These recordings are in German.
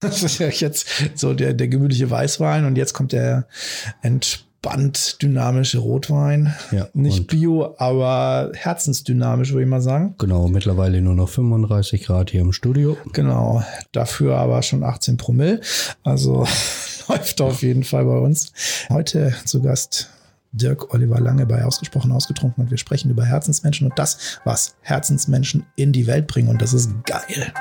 Das ist ja jetzt so der, der gemütliche Weißwein und jetzt kommt der entspannt dynamische Rotwein. Ja, Nicht bio, aber herzensdynamisch, würde ich mal sagen. Genau, mittlerweile nur noch 35 Grad hier im Studio. Genau, dafür aber schon 18 Promille. Also läuft auf jeden Fall bei uns. Heute zu Gast Dirk Oliver Lange bei Ausgesprochen Ausgetrunken und wir sprechen über Herzensmenschen und das, was Herzensmenschen in die Welt bringen und das ist geil.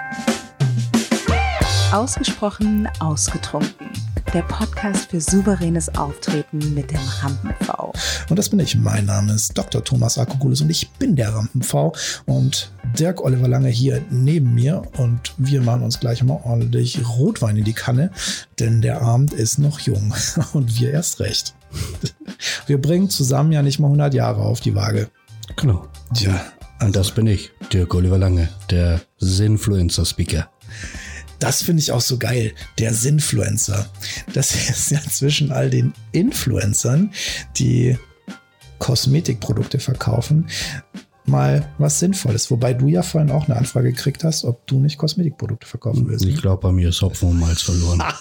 Ausgesprochen ausgetrunken. Der Podcast für souveränes Auftreten mit dem Rampen-V. Und das bin ich. Mein Name ist Dr. Thomas Akokulis und ich bin der Rampen-V und Dirk Oliver Lange hier neben mir und wir machen uns gleich mal ordentlich Rotwein in die Kanne, denn der Abend ist noch jung und wir erst recht. Wir bringen zusammen ja nicht mal 100 Jahre auf die Waage. Genau. Tja, Und das bin ich, Dirk Oliver Lange, der Sinfluencer-Speaker. Das finde ich auch so geil. Der Sinfluencer. Das ist ja zwischen all den Influencern, die Kosmetikprodukte verkaufen, mal was Sinnvolles. Wobei du ja vorhin auch eine Anfrage gekriegt hast, ob du nicht Kosmetikprodukte verkaufen willst. Ich glaube, bei mir ist Hopfen und Malz verloren.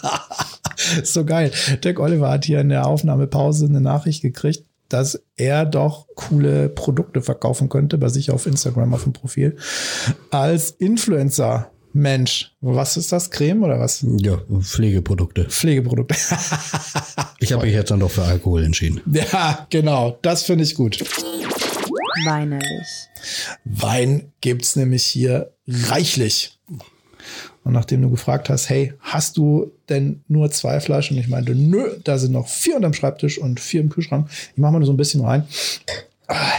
So geil. Dirk Oliver hat hier in der Aufnahmepause eine Nachricht gekriegt, dass er doch coole Produkte verkaufen könnte bei sich auf Instagram auf dem Profil. Als Influencer. Mensch, was ist das? Creme oder was? Ja, Pflegeprodukte. Pflegeprodukte. Ich habe mich jetzt dann doch für Alkohol entschieden. ja, genau. Das finde ich gut. Weinerlich. Wein gibt's nämlich hier reichlich. Und nachdem du gefragt hast, hey, hast du denn nur zwei Flaschen? Ich meinte, nö, da sind noch vier unterm Schreibtisch und vier im Kühlschrank. Ich mache mal nur so ein bisschen rein. Ah,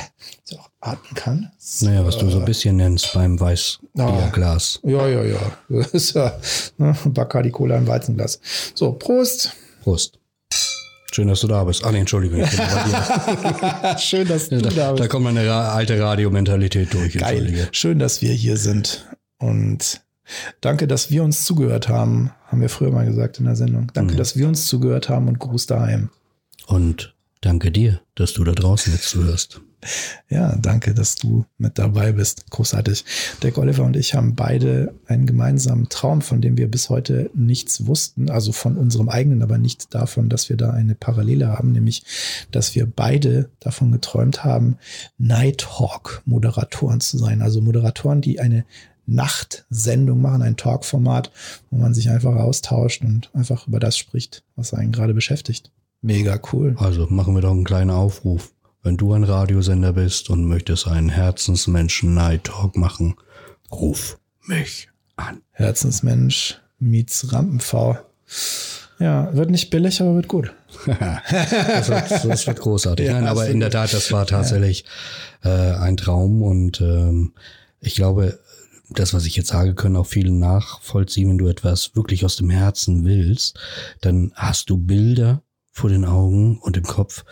auch atmen kann. Naja, was du so ein bisschen nennst beim Weißbierglas. Ja, ja, ja. Das ist ja ne, Bacardi Cola im Weizenglas. So, Prost. Prost. Schön, dass du da bist. Ah, nee, Entschuldigung. Schön, dass du da, da bist. da kommt meine alte Radiomentalität durch. Geil. Schön, dass wir hier sind. Und danke, dass wir uns zugehört haben. Haben wir früher mal gesagt in der Sendung. Danke, Mhm. dass wir uns zugehört haben und Gruß daheim. Und danke dir, dass du da draußen jetzt zuhörst. Ja, danke, dass du mit dabei bist. Großartig. Dirk Oliver und ich haben beide einen gemeinsamen Traum, von dem wir bis heute nichts wussten. Also von unserem eigenen, aber nicht davon, dass wir da eine Parallele haben, nämlich, dass wir beide davon geträumt haben, Nighthawk-Moderatoren zu sein. Also Moderatoren, die eine Nachtsendung machen, ein Talkformat, wo man sich einfach austauscht und einfach über das spricht, was einen gerade beschäftigt. Mega cool. Also machen wir doch einen kleinen Aufruf. Wenn du ein Radiosender bist und möchtest einen Herzensmenschen Night Talk machen, ruf mich an. Herzensmensch meets Rampen-V. Ja, wird nicht billig, aber wird gut. Das wird, das wird großartig. Ja, Nein, aber in der. Tat, das war tatsächlich äh, ein Traum und ähm, ich glaube, das, was ich jetzt sage, können auch viele nachvollziehen, wenn du etwas wirklich aus dem Herzen willst, dann hast du Bilder vor den Augen und im Kopf,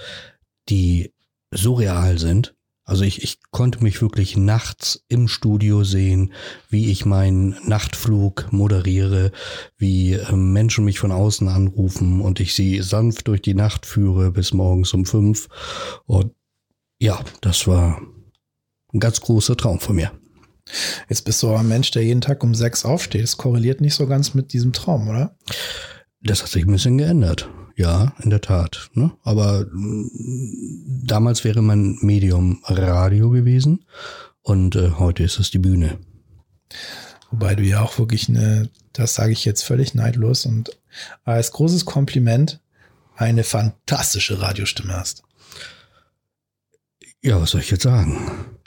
die so real sind. Also ich, ich konnte mich wirklich nachts im Studio sehen, wie ich meinen Nachtflug moderiere, wie ähm, Menschen mich von außen anrufen und ich sie sanft durch die Nacht führe bis morgens um fünf. Und ja, das war ein ganz großer Traum von mir. Jetzt bist du aber ein Mensch, der jeden Tag um sechs aufsteht. Das korreliert nicht so ganz mit diesem Traum, oder? Das hat sich ein bisschen geändert. Ja, in der Tat. Ne? Aber mm, damals wäre mein Medium Radio gewesen und äh, heute ist es die Bühne. Wobei du ja auch wirklich eine, das sage ich jetzt völlig neidlos und als großes Kompliment eine fantastische Radiostimme hast. Ja, was soll ich jetzt sagen?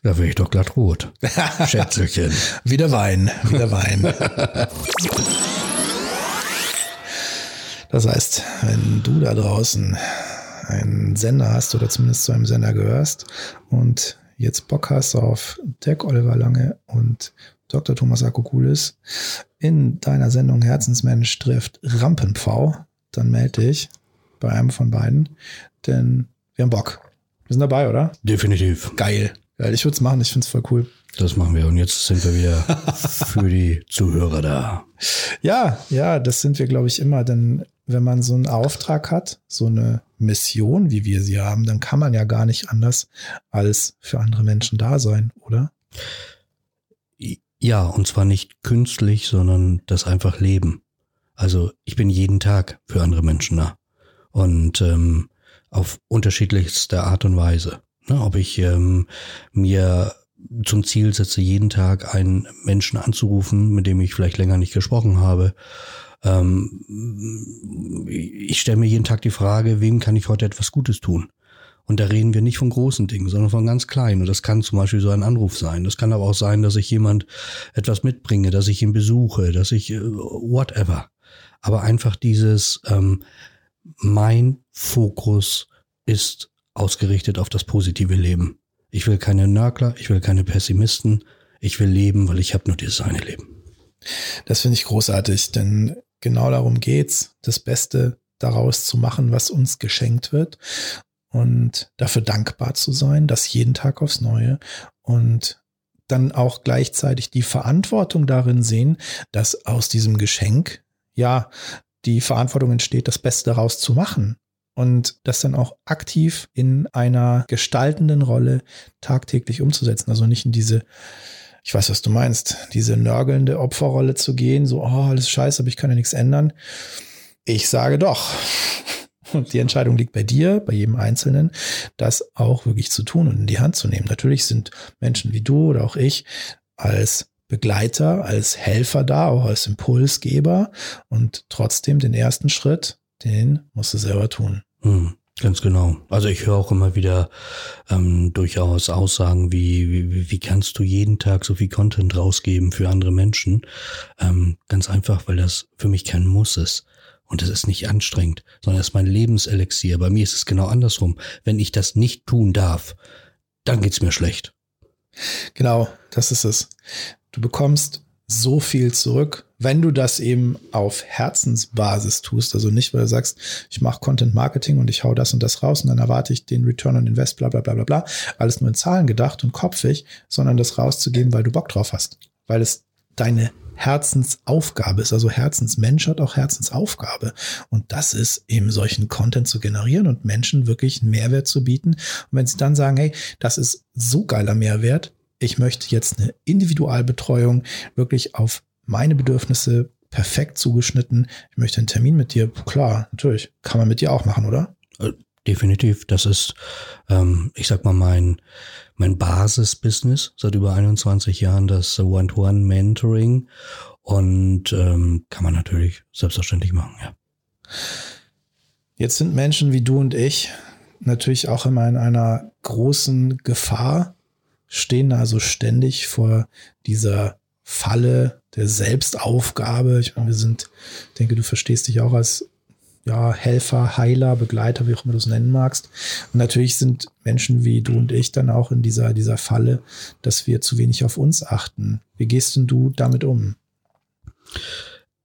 Da wäre ich doch glatt rot. Schätzelchen. Wieder Wein, wieder Wein. Das heißt, wenn du da draußen einen Sender hast oder zumindest zu einem Sender gehörst und jetzt Bock hast auf Dirk Oliver Lange und Dr. Thomas Akokulis in deiner Sendung Herzensmensch trifft Rampenpfau, dann melde dich bei einem von beiden, denn wir haben Bock. Wir sind dabei, oder? Definitiv. Geil. Geil. Ich würde es machen, ich finde es voll cool. Das machen wir. Und jetzt sind wir wieder für die Zuhörer da. Ja, ja, das sind wir, glaube ich, immer. Denn wenn man so einen Auftrag hat, so eine Mission, wie wir sie haben, dann kann man ja gar nicht anders als für andere Menschen da sein, oder? Ja, und zwar nicht künstlich, sondern das einfach leben. Also ich bin jeden Tag für andere Menschen da. Und ähm, auf unterschiedlichste Art und Weise. Ne, ob ich ähm, mir zum Ziel setze, jeden Tag einen Menschen anzurufen, mit dem ich vielleicht länger nicht gesprochen habe. Ähm, ich stelle mir jeden Tag die Frage, wem kann ich heute etwas Gutes tun? Und da reden wir nicht von großen Dingen, sondern von ganz kleinen. Und das kann zum Beispiel so ein Anruf sein. Das kann aber auch sein, dass ich jemand etwas mitbringe, dass ich ihn besuche, dass ich äh, whatever. Aber einfach dieses, ähm, mein Fokus ist ausgerichtet auf das positive Leben. Ich will keine Nörgler, ich will keine Pessimisten. Ich will leben, weil ich habe nur dieses eine Leben. Das finde ich großartig, denn genau darum geht's, das Beste daraus zu machen, was uns geschenkt wird und dafür dankbar zu sein, das jeden Tag aufs Neue und dann auch gleichzeitig die Verantwortung darin sehen, dass aus diesem Geschenk ja die Verantwortung entsteht, das Beste daraus zu machen und das dann auch aktiv in einer gestaltenden Rolle tagtäglich umzusetzen. Also nicht in diese, ich weiß, was du meinst, diese nörgelnde Opferrolle zu gehen, so, oh, alles scheiße, aber ich kann ja nichts ändern. Ich sage doch. Und die Entscheidung liegt bei dir, bei jedem Einzelnen, das auch wirklich zu tun und in die Hand zu nehmen. Natürlich sind Menschen wie du oder auch ich als Begleiter, als Helfer da, auch als Impulsgeber und trotzdem den ersten Schritt, den musst du selber tun. Hm, ganz genau. Also ich höre auch immer wieder ähm, durchaus Aussagen wie, wie, wie kannst du jeden Tag so viel Content rausgeben für andere Menschen? Ähm, ganz einfach, weil das für mich kein Muss ist. Und es ist nicht anstrengend, sondern es ist mein Lebenselixier. Bei mir ist es genau andersrum. Wenn ich das nicht tun darf, dann geht's mir schlecht. Genau, das ist es. Du bekommst so viel zurück, wenn du das eben auf Herzensbasis tust, also nicht, weil du sagst, ich mache Content Marketing und ich hau das und das raus und dann erwarte ich den Return on Invest, bla bla bla bla bla, alles nur in Zahlen gedacht und kopfig, sondern das rauszugeben, weil du Bock drauf hast, weil es deine Herzensaufgabe ist. Also Herzensmensch hat auch Herzensaufgabe. Und das ist eben solchen Content zu generieren und Menschen wirklich einen Mehrwert zu bieten. Und wenn sie dann sagen, hey, das ist so geiler Mehrwert, ich möchte jetzt eine Individualbetreuung wirklich auf meine Bedürfnisse perfekt zugeschnitten. Ich möchte einen Termin mit dir. Klar, natürlich. Kann man mit dir auch machen, oder? Äh, definitiv. Das ist, ähm, ich sag mal, mein, mein Basisbusiness seit über 21 Jahren, das One-to-One-Mentoring. Und ähm, kann man natürlich selbstverständlich machen, ja. Jetzt sind Menschen wie du und ich natürlich auch immer in einer großen Gefahr, stehen also ständig vor dieser Falle der Selbstaufgabe. Ich meine, wir sind, denke, du verstehst dich auch als ja, Helfer, Heiler, Begleiter, wie auch immer du es nennen magst. Und natürlich sind Menschen wie du und ich dann auch in dieser, dieser Falle, dass wir zu wenig auf uns achten. Wie gehst denn du damit um?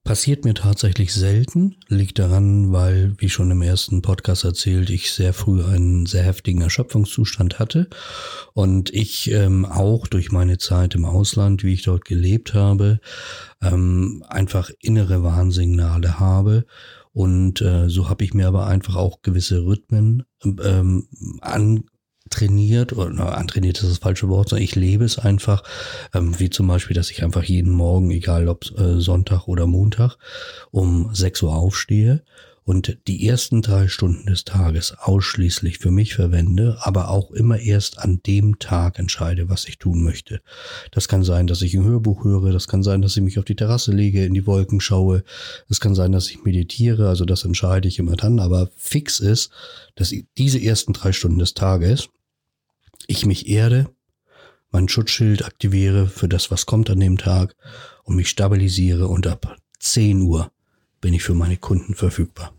Passiert mir tatsächlich selten, liegt daran, weil, wie schon im ersten Podcast erzählt, ich sehr früh einen sehr heftigen Erschöpfungszustand hatte. Und ich ähm, auch durch meine Zeit im Ausland, wie ich dort gelebt habe, ähm, einfach innere Warnsignale habe. Und äh, so habe ich mir aber einfach auch gewisse Rhythmen ähm, an trainiert oder na, antrainiert ist das falsche Wort, sondern ich lebe es einfach, ähm, wie zum Beispiel, dass ich einfach jeden Morgen, egal ob äh, Sonntag oder Montag, um 6 Uhr aufstehe und die ersten drei Stunden des Tages ausschließlich für mich verwende, aber auch immer erst an dem Tag entscheide, was ich tun möchte. Das kann sein, dass ich ein Hörbuch höre, das kann sein, dass ich mich auf die Terrasse lege, in die Wolken schaue, es kann sein, dass ich meditiere, also das entscheide ich immer dann, aber fix ist, dass diese ersten drei Stunden des Tages ich mich erde, mein Schutzschild aktiviere für das, was kommt an dem Tag und mich stabilisiere und ab 10 Uhr bin ich für meine Kunden verfügbar.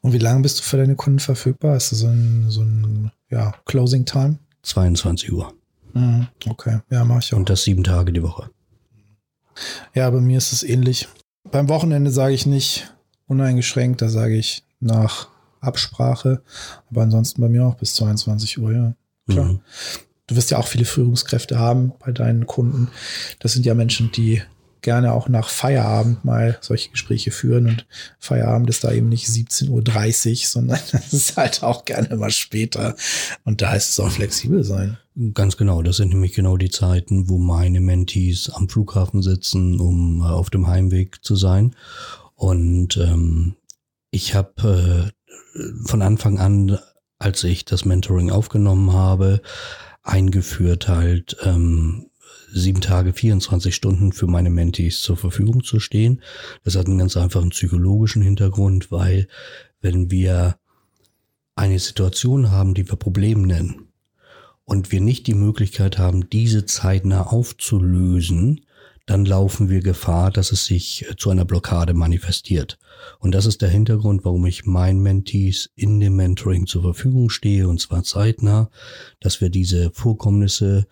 Und wie lange bist du für deine Kunden verfügbar? Hast du so ein, so ein ja, Closing Time? 22 Uhr. Mhm, okay, ja, mache ich auch. Und das sieben Tage die Woche. Ja, bei mir ist es ähnlich. Beim Wochenende sage ich nicht uneingeschränkt, da sage ich nach Absprache. Aber ansonsten bei mir auch bis 22 Uhr, ja. Klar. Mhm. Du wirst ja auch viele Führungskräfte haben bei deinen Kunden. Das sind ja Menschen, die gerne auch nach Feierabend mal solche Gespräche führen und Feierabend ist da eben nicht 17.30 Uhr, sondern das ist halt auch gerne mal später und da heißt es auch flexibel sein. Ganz genau, das sind nämlich genau die Zeiten, wo meine Mentees am Flughafen sitzen, um äh, auf dem Heimweg zu sein Und ähm, ich habe äh, von Anfang an, als ich das Mentoring aufgenommen habe, eingeführt halt ähm, sieben Tage, 24 Stunden für meine Mentees zur Verfügung zu stehen. Das hat einen ganz einfachen psychologischen Hintergrund, weil wenn wir eine Situation haben, die wir Problem nennen, und wir nicht die Möglichkeit haben, diese zeitnah aufzulösen, dann laufen wir Gefahr, dass es sich zu einer Blockade manifestiert. Und das ist der Hintergrund, warum ich meinen Mentees in dem Mentoring zur Verfügung stehe, und zwar zeitnah, dass wir diese Vorkommnisse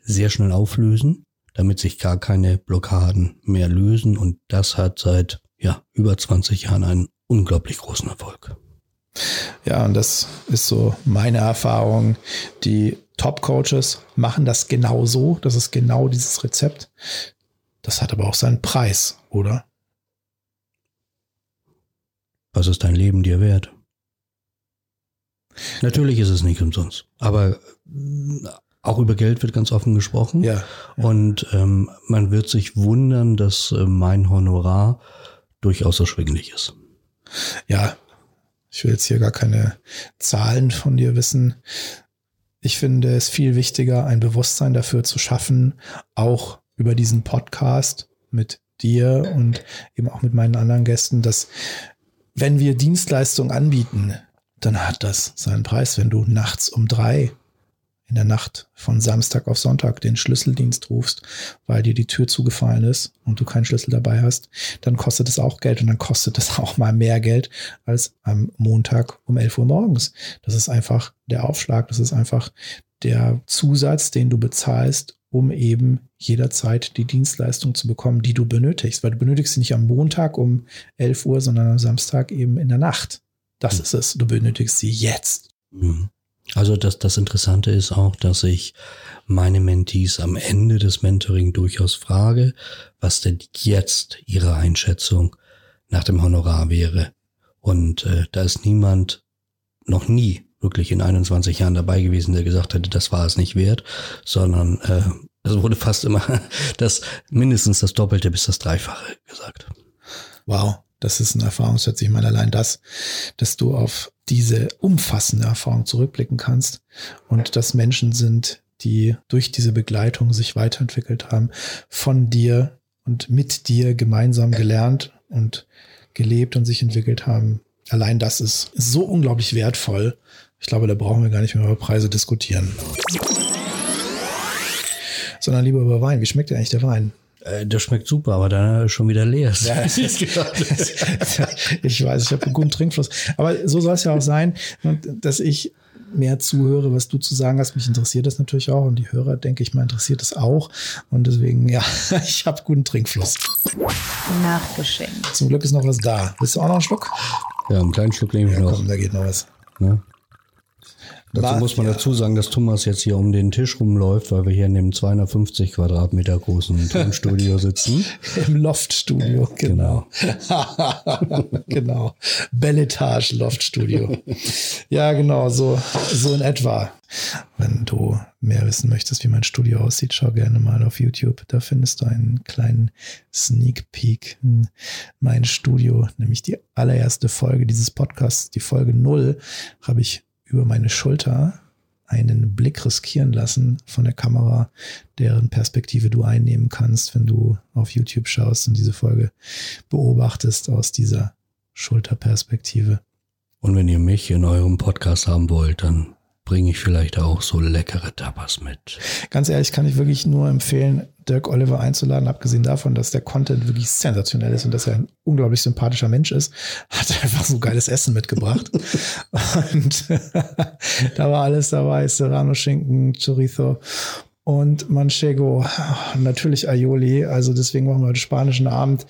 sehr schnell auflösen, damit sich gar keine Blockaden mehr lösen. Und das hat seit ja, über 20 Jahren einen unglaublich großen Erfolg. Ja, und das ist so meine Erfahrung. Die Top-Coaches machen das genau so. Das ist genau dieses Rezept. Das hat aber auch seinen Preis, oder? Was ist dein Leben dir wert? Natürlich ist es nicht umsonst, aber äh, auch über Geld wird ganz offen gesprochen. Ja. ja. Und ähm, man wird sich wundern, dass äh, mein Honorar durchaus erschwinglich ist. Ja, ich will jetzt hier gar keine Zahlen von dir wissen. Ich finde es viel wichtiger, ein Bewusstsein dafür zu schaffen, auch über diesen Podcast mit dir und eben auch mit meinen anderen Gästen, dass wenn wir Dienstleistungen anbieten, dann hat das seinen Preis. Wenn du nachts um drei in der Nacht von Samstag auf Sonntag den Schlüsseldienst rufst, weil dir die Tür zugefallen ist und du keinen Schlüssel dabei hast, dann kostet es auch Geld und dann kostet es auch mal mehr Geld als am Montag um 11 Uhr morgens. Das ist einfach der Aufschlag, das ist einfach der Zusatz, den du bezahlst, um eben jederzeit die Dienstleistung zu bekommen, die du benötigst, weil du benötigst sie nicht am Montag um 11 Uhr, sondern am Samstag eben in der Nacht. Das mhm. ist es. Du benötigst sie jetzt. Mhm. Also das, das Interessante ist auch, dass ich meine Mentees am Ende des Mentoring durchaus frage, was denn jetzt ihre Einschätzung nach dem Honorar wäre. Und äh, da ist niemand noch nie wirklich in 21 Jahren dabei gewesen, der gesagt hätte, das war es nicht wert, sondern äh, es wurde fast immer das mindestens das Doppelte bis das Dreifache gesagt. Wow, das ist ein Erfahrungsschatz. Ich meine, allein das, dass du auf diese umfassende Erfahrung zurückblicken kannst und dass Menschen sind, die durch diese Begleitung sich weiterentwickelt haben, von dir und mit dir gemeinsam gelernt und gelebt und sich entwickelt haben. Allein das ist so unglaublich wertvoll. Ich glaube, da brauchen wir gar nicht mehr über Preise diskutieren. Sondern lieber über Wein. Wie schmeckt dir eigentlich der Wein? Äh, das schmeckt super, aber dann schon wieder leer. Ja, ich weiß, ich habe einen guten Trinkfluss. Aber so soll es ja auch sein, dass ich mehr zuhöre, was du zu sagen hast. Mich interessiert das natürlich auch und die Hörer, denke ich mal, interessiert es auch. Und deswegen, ja, ich habe guten Trinkfluss. Nachgeschenkt. Zum Glück ist noch was da. Willst du auch noch einen Schluck? Ja, einen kleinen Schluck nehme ich ja, noch. Komm, da geht noch was. Ne? Dazu War, muss man ja. dazu sagen, dass Thomas jetzt hier um den Tisch rumläuft, weil wir hier in dem 250 Quadratmeter großen Tonstudio sitzen. Im Loftstudio, genau. Genau. genau. Belletage Loftstudio. ja, genau, so, so in etwa. Wenn du mehr wissen möchtest, wie mein Studio aussieht, schau gerne mal auf YouTube. Da findest du einen kleinen Sneak Peek in mein Studio, nämlich die allererste Folge dieses Podcasts, die Folge null, habe ich über meine Schulter einen Blick riskieren lassen von der Kamera, deren Perspektive du einnehmen kannst, wenn du auf YouTube schaust und diese Folge beobachtest aus dieser Schulterperspektive. Und wenn ihr mich in eurem Podcast haben wollt, dann bringe ich vielleicht auch so leckere Tapas mit. Ganz ehrlich kann ich wirklich nur empfehlen, Dirk Oliver einzuladen, abgesehen davon, dass der Content wirklich sensationell ist und dass er ein unglaublich sympathischer Mensch ist, hat er einfach so geiles Essen mitgebracht. und da war alles dabei, Serrano Schinken, Chorizo und Manchego, natürlich Aioli. Also deswegen machen wir heute spanischen Abend,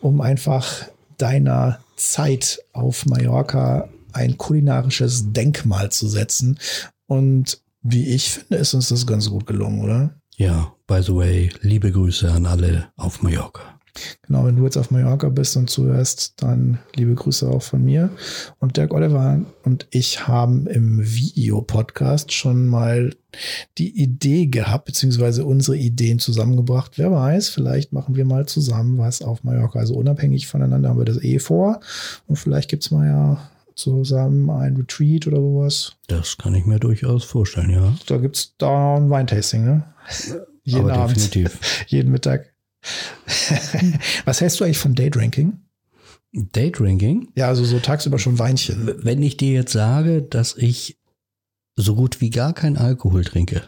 um einfach deiner Zeit auf Mallorca ein kulinarisches Denkmal zu setzen. Und wie ich finde, ist uns das ganz gut gelungen, oder? Ja, by the way, liebe Grüße an alle auf Mallorca. Genau, wenn du jetzt auf Mallorca bist und zuhörst, dann liebe Grüße auch von mir. Und Dirk Oliver und ich haben im Videopodcast schon mal die Idee gehabt, beziehungsweise unsere Ideen zusammengebracht. Wer weiß, vielleicht machen wir mal zusammen was auf Mallorca. Also unabhängig voneinander haben wir das eh vor. Und vielleicht gibt's mal ja zusammen ein Retreat oder sowas. Das kann ich mir durchaus vorstellen, ja. Da gibt's da ein Weintasting, ne? Jeden Aber Abend, definitiv. jeden Mittag. Was hältst du eigentlich von Daydrinking? Daydrinking? Ja, also so tagsüber schon Weinchen. Wenn ich dir jetzt sage, dass ich so gut wie gar kein Alkohol trinke,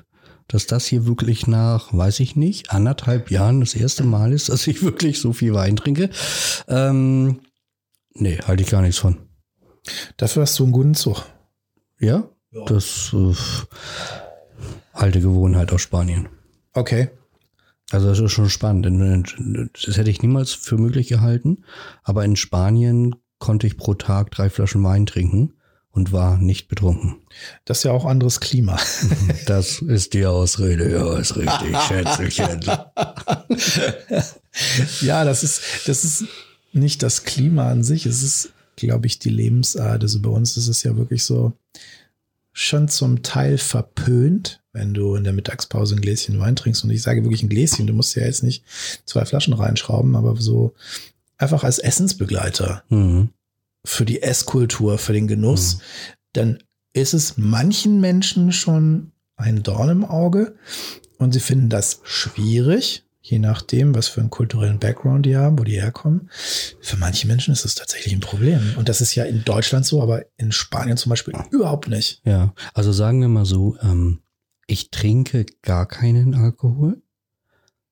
dass das hier wirklich nach, weiß ich nicht, anderthalb Jahren das erste Mal ist, dass ich wirklich so viel Wein trinke, ähm, nee, halte ich gar nichts von. Dafür hast du einen guten Zug. Ja, das äh, alte Gewohnheit aus Spanien. Okay. Also das ist schon spannend. Das hätte ich niemals für möglich gehalten. Aber in Spanien konnte ich pro Tag drei Flaschen Wein trinken und war nicht betrunken. Das ist ja auch anderes Klima. Das ist die Ausrede, ja, ist richtig, Schätzelchen. ja, das ist, das ist nicht das Klima an sich. Es ist, glaube ich, die Lebensart. Also bei uns ist es ja wirklich so schon zum Teil verpönt, wenn du in der Mittagspause ein Gläschen Wein trinkst. Und ich sage wirklich ein Gläschen. Du musst ja jetzt nicht zwei Flaschen reinschrauben, aber so einfach als Essensbegleiter Mhm. für die Esskultur, für den Genuss, dann ist es manchen Menschen schon ein Dorn im Auge und sie finden das schwierig, je nachdem, was für einen kulturellen Background die haben, wo die herkommen. Für manche Menschen ist es tatsächlich ein Problem. Und das ist ja in Deutschland so, aber in Spanien zum Beispiel überhaupt nicht. Ja, also sagen wir mal so, ähm, ich trinke gar keinen Alkohol.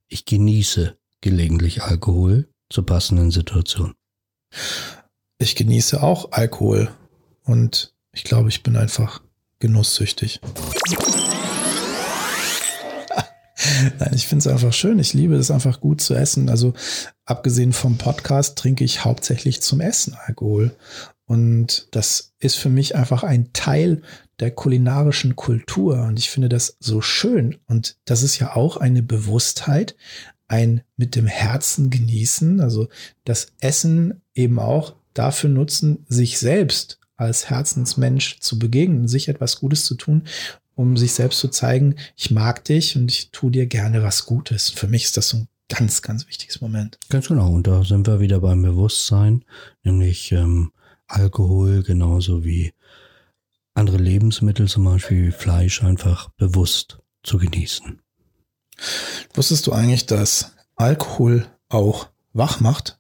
Ich genieße gelegentlich Alkohol zur passenden Situation. Ich genieße auch Alkohol und ich glaube, ich bin einfach genusssüchtig. Nein, ich finde es einfach schön. Ich liebe es einfach gut zu essen. Also abgesehen vom Podcast trinke ich hauptsächlich zum Essen Alkohol. Und das ist für mich einfach ein Teil der kulinarischen Kultur. Und ich finde das so schön. Und das ist ja auch eine Bewusstheit, ein mit dem Herzen genießen. Also das Essen eben auch dafür nutzen, sich selbst als Herzensmensch zu begegnen, sich etwas Gutes zu tun, um sich selbst zu zeigen, ich mag dich und ich tue dir gerne was Gutes. Für mich ist das so ein ganz, ganz wichtiges Moment. Ganz genau. Und da sind wir wieder beim Bewusstsein, nämlich ähm, Alkohol genauso wie andere Lebensmittel, zum Beispiel Fleisch, einfach bewusst zu genießen. Wusstest du eigentlich, dass Alkohol auch wach macht?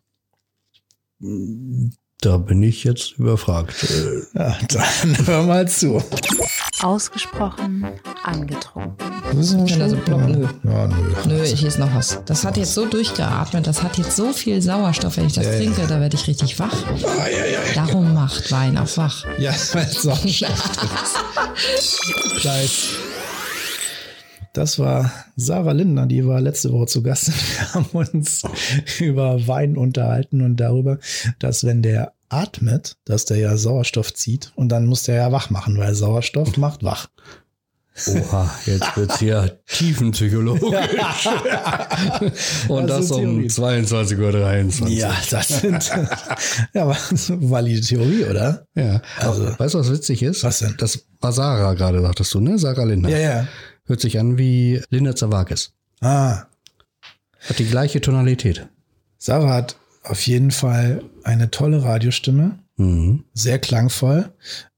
Da bin ich jetzt überfragt. Ja, dann hör mal zu. Ausgesprochen angetrunken. Wenn da so ploppt, nö. Ja, nö. Nö, hier ist noch was. Das hat jetzt so durchgeatmet, das hat jetzt so viel Sauerstoff, wenn ich das Ja, ja. trinke, da werde ich richtig wach. Ah, ja, ja, ja. Darum macht Wein auch wach. Ja, weil es ist. Gleich. Das war Sarah Lindner, die war letzte Woche zu Gast. Wir haben uns über Wein unterhalten und darüber, dass wenn der atmet, dass der ja Sauerstoff zieht und dann muss der ja wach machen, weil Sauerstoff macht wach. Oha, jetzt wird's hier tiefenpsychologisch. Und Das das, sind um Theorien. 22.23 Uhr. Ja, das sind ja aber valide Theorie, oder? ja. Also- Also, weißt du, was witzig ist? Was denn? Das war Sarah gerade, sagtest du, ne? Sarah Lindner. Ja, ja. Hört sich an wie Linda Zawakis. Ah, Hat die gleiche Tonalität. Sarah hat auf jeden Fall eine tolle Radiostimme. Mhm. sehr klangvoll.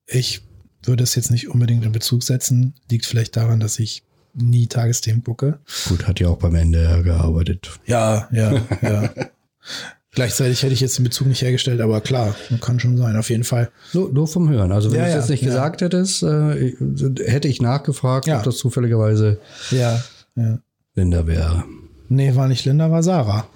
Ich würde es jetzt nicht unbedingt in Bezug setzen. Liegt vielleicht daran, dass ich nie Tagesthemen gucke. Gut, hat ja auch beim NDR gearbeitet. Ja, ja, ja. Gleichzeitig hätte ich jetzt den Bezug nicht hergestellt, aber klar, kann schon sein, auf jeden Fall. Nur, nur vom Hören. Also wenn Ja, du es ja, jetzt nicht ja. gesagt hättest, äh, hätte ich nachgefragt, Ja. ob das zufälligerweise Ja, ja. Linda wäre. Nee, war nicht Linda, war Sarah.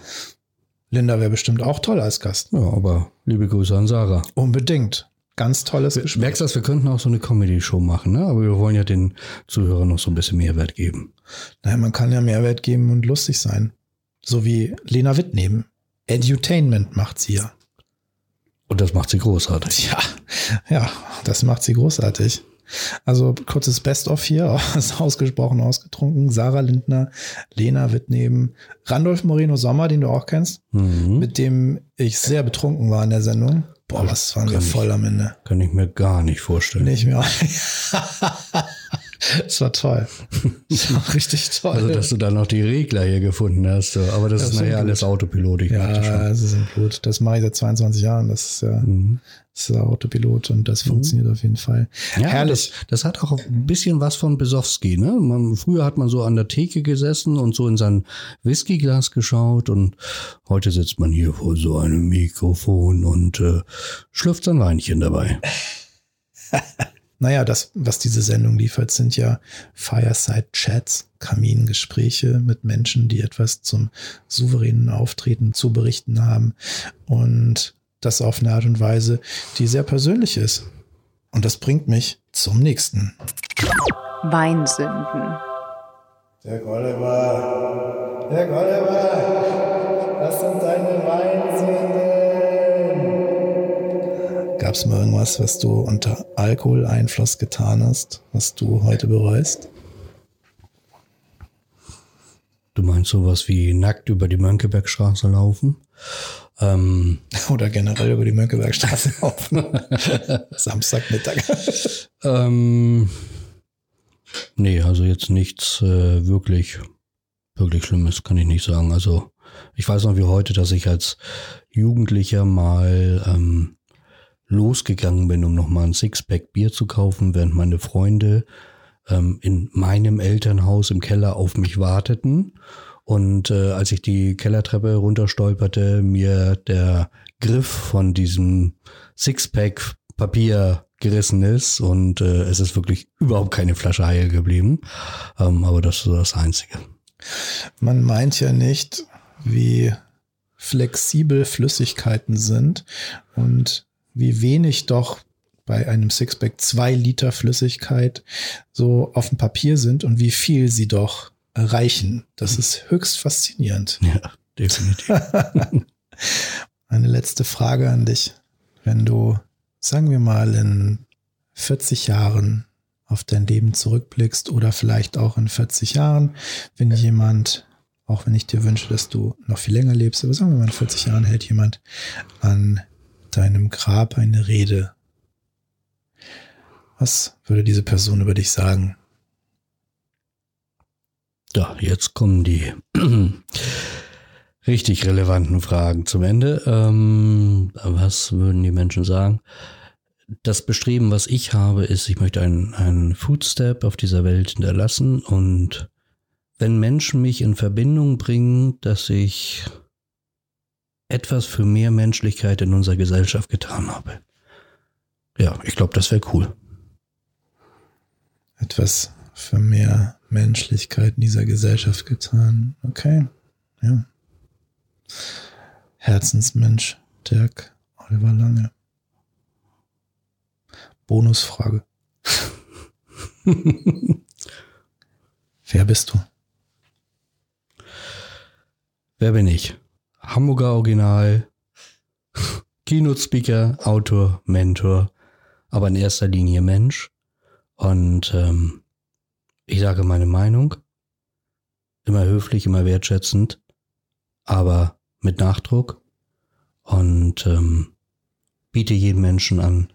Linda wäre bestimmt auch toll als Gast. Ja, aber liebe Grüße an Sarah. Unbedingt. Ganz tolles Du Gespräch. merkst das, wir könnten auch so eine Comedy-Show machen, ne? aber wir wollen ja den Zuhörern noch so ein bisschen Mehrwert geben. Naja, man kann ja Mehrwert geben und lustig sein. So wie Lena Wittneben. Edutainment macht sie ja. Und das macht sie großartig. Ja, ja, das macht sie großartig. Also kurzes Best-of hier, ist ausgesprochen ausgetrunken. Sarah Lindner, Lena Wittneben, Randolph Moreno Sommer, den du auch kennst, Mhm. mit dem ich sehr betrunken war in der Sendung. Boah, was waren wir Kann ich- voll am Ende. Kann ich mir gar nicht vorstellen. Nicht mehr. Es war toll. Es war richtig toll. Also, dass du da noch die Regler hier gefunden hast. Aber das, Das ist nachher gut. alles Autopilot, ich ja, es ist im Blut. Das mache ich seit 22 Jahren. Das ist ja, Mhm. Das ist ja Autopilot und das funktioniert auf jeden Fall. Ja, Herrlich. Das, das hat auch ein bisschen was von Besowski. Ne? Man, früher hat man so an der Theke gesessen und so in sein Whiskyglas geschaut und heute sitzt man hier vor so einem Mikrofon und äh, schlürft sein Weinchen dabei. Naja, das, was diese Sendung liefert, sind ja Fireside-Chats, Kamingespräche mit Menschen, die etwas zum souveränen Auftreten zu berichten haben. Und das auf eine Art und Weise, die sehr persönlich ist. Und das bringt mich zum nächsten. Weinsünden. Der Oliver, der Oliver, was sind deine Weinsünden? Gab es mal irgendwas, was du unter Alkoholeinfluss getan hast, was du heute bereust? Du meinst sowas wie nackt über die Mönckebergstraße laufen? Ähm, Oder generell über die Mönckebergstraße laufen? Samstagmittag. ähm, nee, also jetzt nichts äh, wirklich, wirklich Schlimmes, kann ich nicht sagen. Also ich weiß noch wie heute, dass ich als Jugendlicher mal ähm, losgegangen bin, um nochmal ein Sixpack Bier zu kaufen, während meine Freunde ähm, in meinem Elternhaus im Keller auf mich warteten. Und äh, als ich die Kellertreppe runterstolperte, mir der Griff von diesem Sixpack Papier gerissen ist und äh, es ist wirklich überhaupt keine Flasche heil geblieben. Ähm, aber das ist das Einzige. Man meint ja nicht, wie flexibel Flüssigkeiten sind und wie wenig doch bei einem Sixpack zwei Liter Flüssigkeit so auf dem Papier sind und wie viel sie doch erreichen. Das ist höchst faszinierend. Ja, definitiv. Eine letzte Frage an dich. Wenn du, sagen wir mal, in 40 Jahren auf dein Leben zurückblickst oder vielleicht auch in 40 Jahren, wenn jemand, auch wenn ich dir wünsche, dass du noch viel länger lebst, aber sagen wir mal, in 40 Jahren hält jemand an deinem Grab eine Rede. Was würde diese Person über dich sagen? Ja, jetzt kommen die richtig relevanten Fragen zum Ende. Ähm, was würden die Menschen sagen? Das Bestreben, was ich habe, ist, ich möchte einen, einen Footstep auf dieser Welt hinterlassen und wenn Menschen mich in Verbindung bringen, dass ich etwas für mehr Menschlichkeit in unserer Gesellschaft getan habe. Ja, ich glaube, das wäre cool. Etwas für mehr Menschlichkeit in dieser Gesellschaft getan. Okay, ja. Herzensmensch, Dirk Oliver Lange. Bonusfrage. Wer bist du? Wer bin ich? Hamburger Original, Keynote-Speaker, Autor, Mentor, aber in erster Linie Mensch. Und ähm, ich sage meine Meinung, immer höflich, immer wertschätzend, aber mit Nachdruck und ähm, biete jedem Menschen an,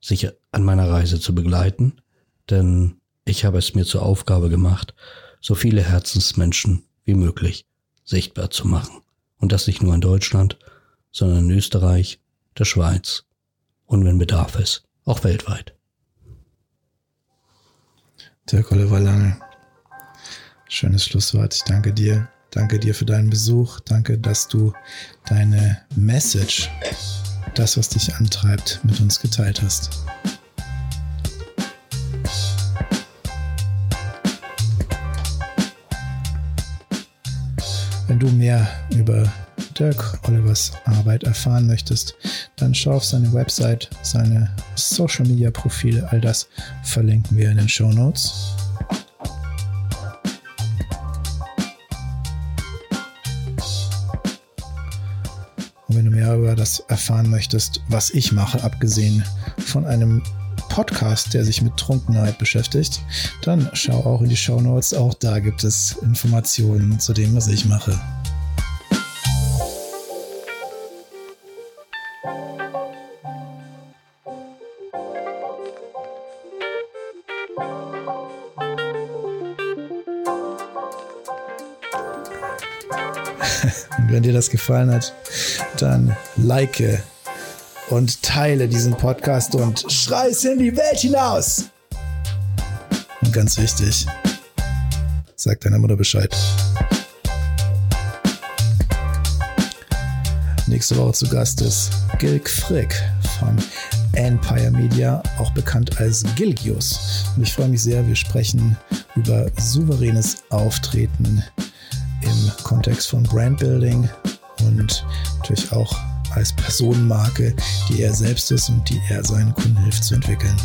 sich an meiner Reise zu begleiten, denn ich habe es mir zur Aufgabe gemacht, so viele Herzensmenschen wie möglich sichtbar zu machen. Und das nicht nur in Deutschland, sondern in Österreich, der Schweiz und wenn Bedarf ist, auch weltweit. Dirk Oliver Lange. Schönes Schlusswort. Ich danke dir. Danke dir für deinen Besuch. Danke, dass du deine Message, das, was dich antreibt, mit uns geteilt hast. Wenn du mehr über Dirk Olivers Arbeit erfahren möchtest, dann schau auf seine Website, seine Social Media Profile, all das verlinken wir in den Show Notes. Und wenn du mehr über das erfahren möchtest, was ich mache, abgesehen von einem Podcast, der sich mit Trunkenheit beschäftigt, dann schau auch in die Show Notes. Auch da gibt es Informationen zu dem, was ich mache. Wenn dir das gefallen hat, dann like und teile diesen Podcast und schrei es in die Welt hinaus. Und ganz wichtig, sag deiner Mutter Bescheid. Nächste Woche zu Gast ist Gilg Frick von Empire Media, auch bekannt als Gilgius. Und ich freue mich sehr, wir sprechen über souveränes Auftreten Kontext von Brandbuilding und natürlich auch als Personenmarke, die er selbst ist und die er seinen Kunden hilft zu entwickeln.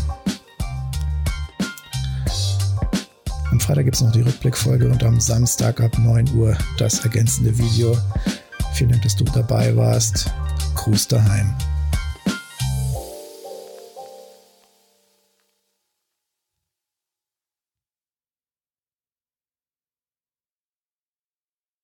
Am Freitag gibt es noch die Rückblickfolge und am Samstag ab 9 Uhr das ergänzende Video. Vielen Dank, dass du dabei warst. Gruß daheim.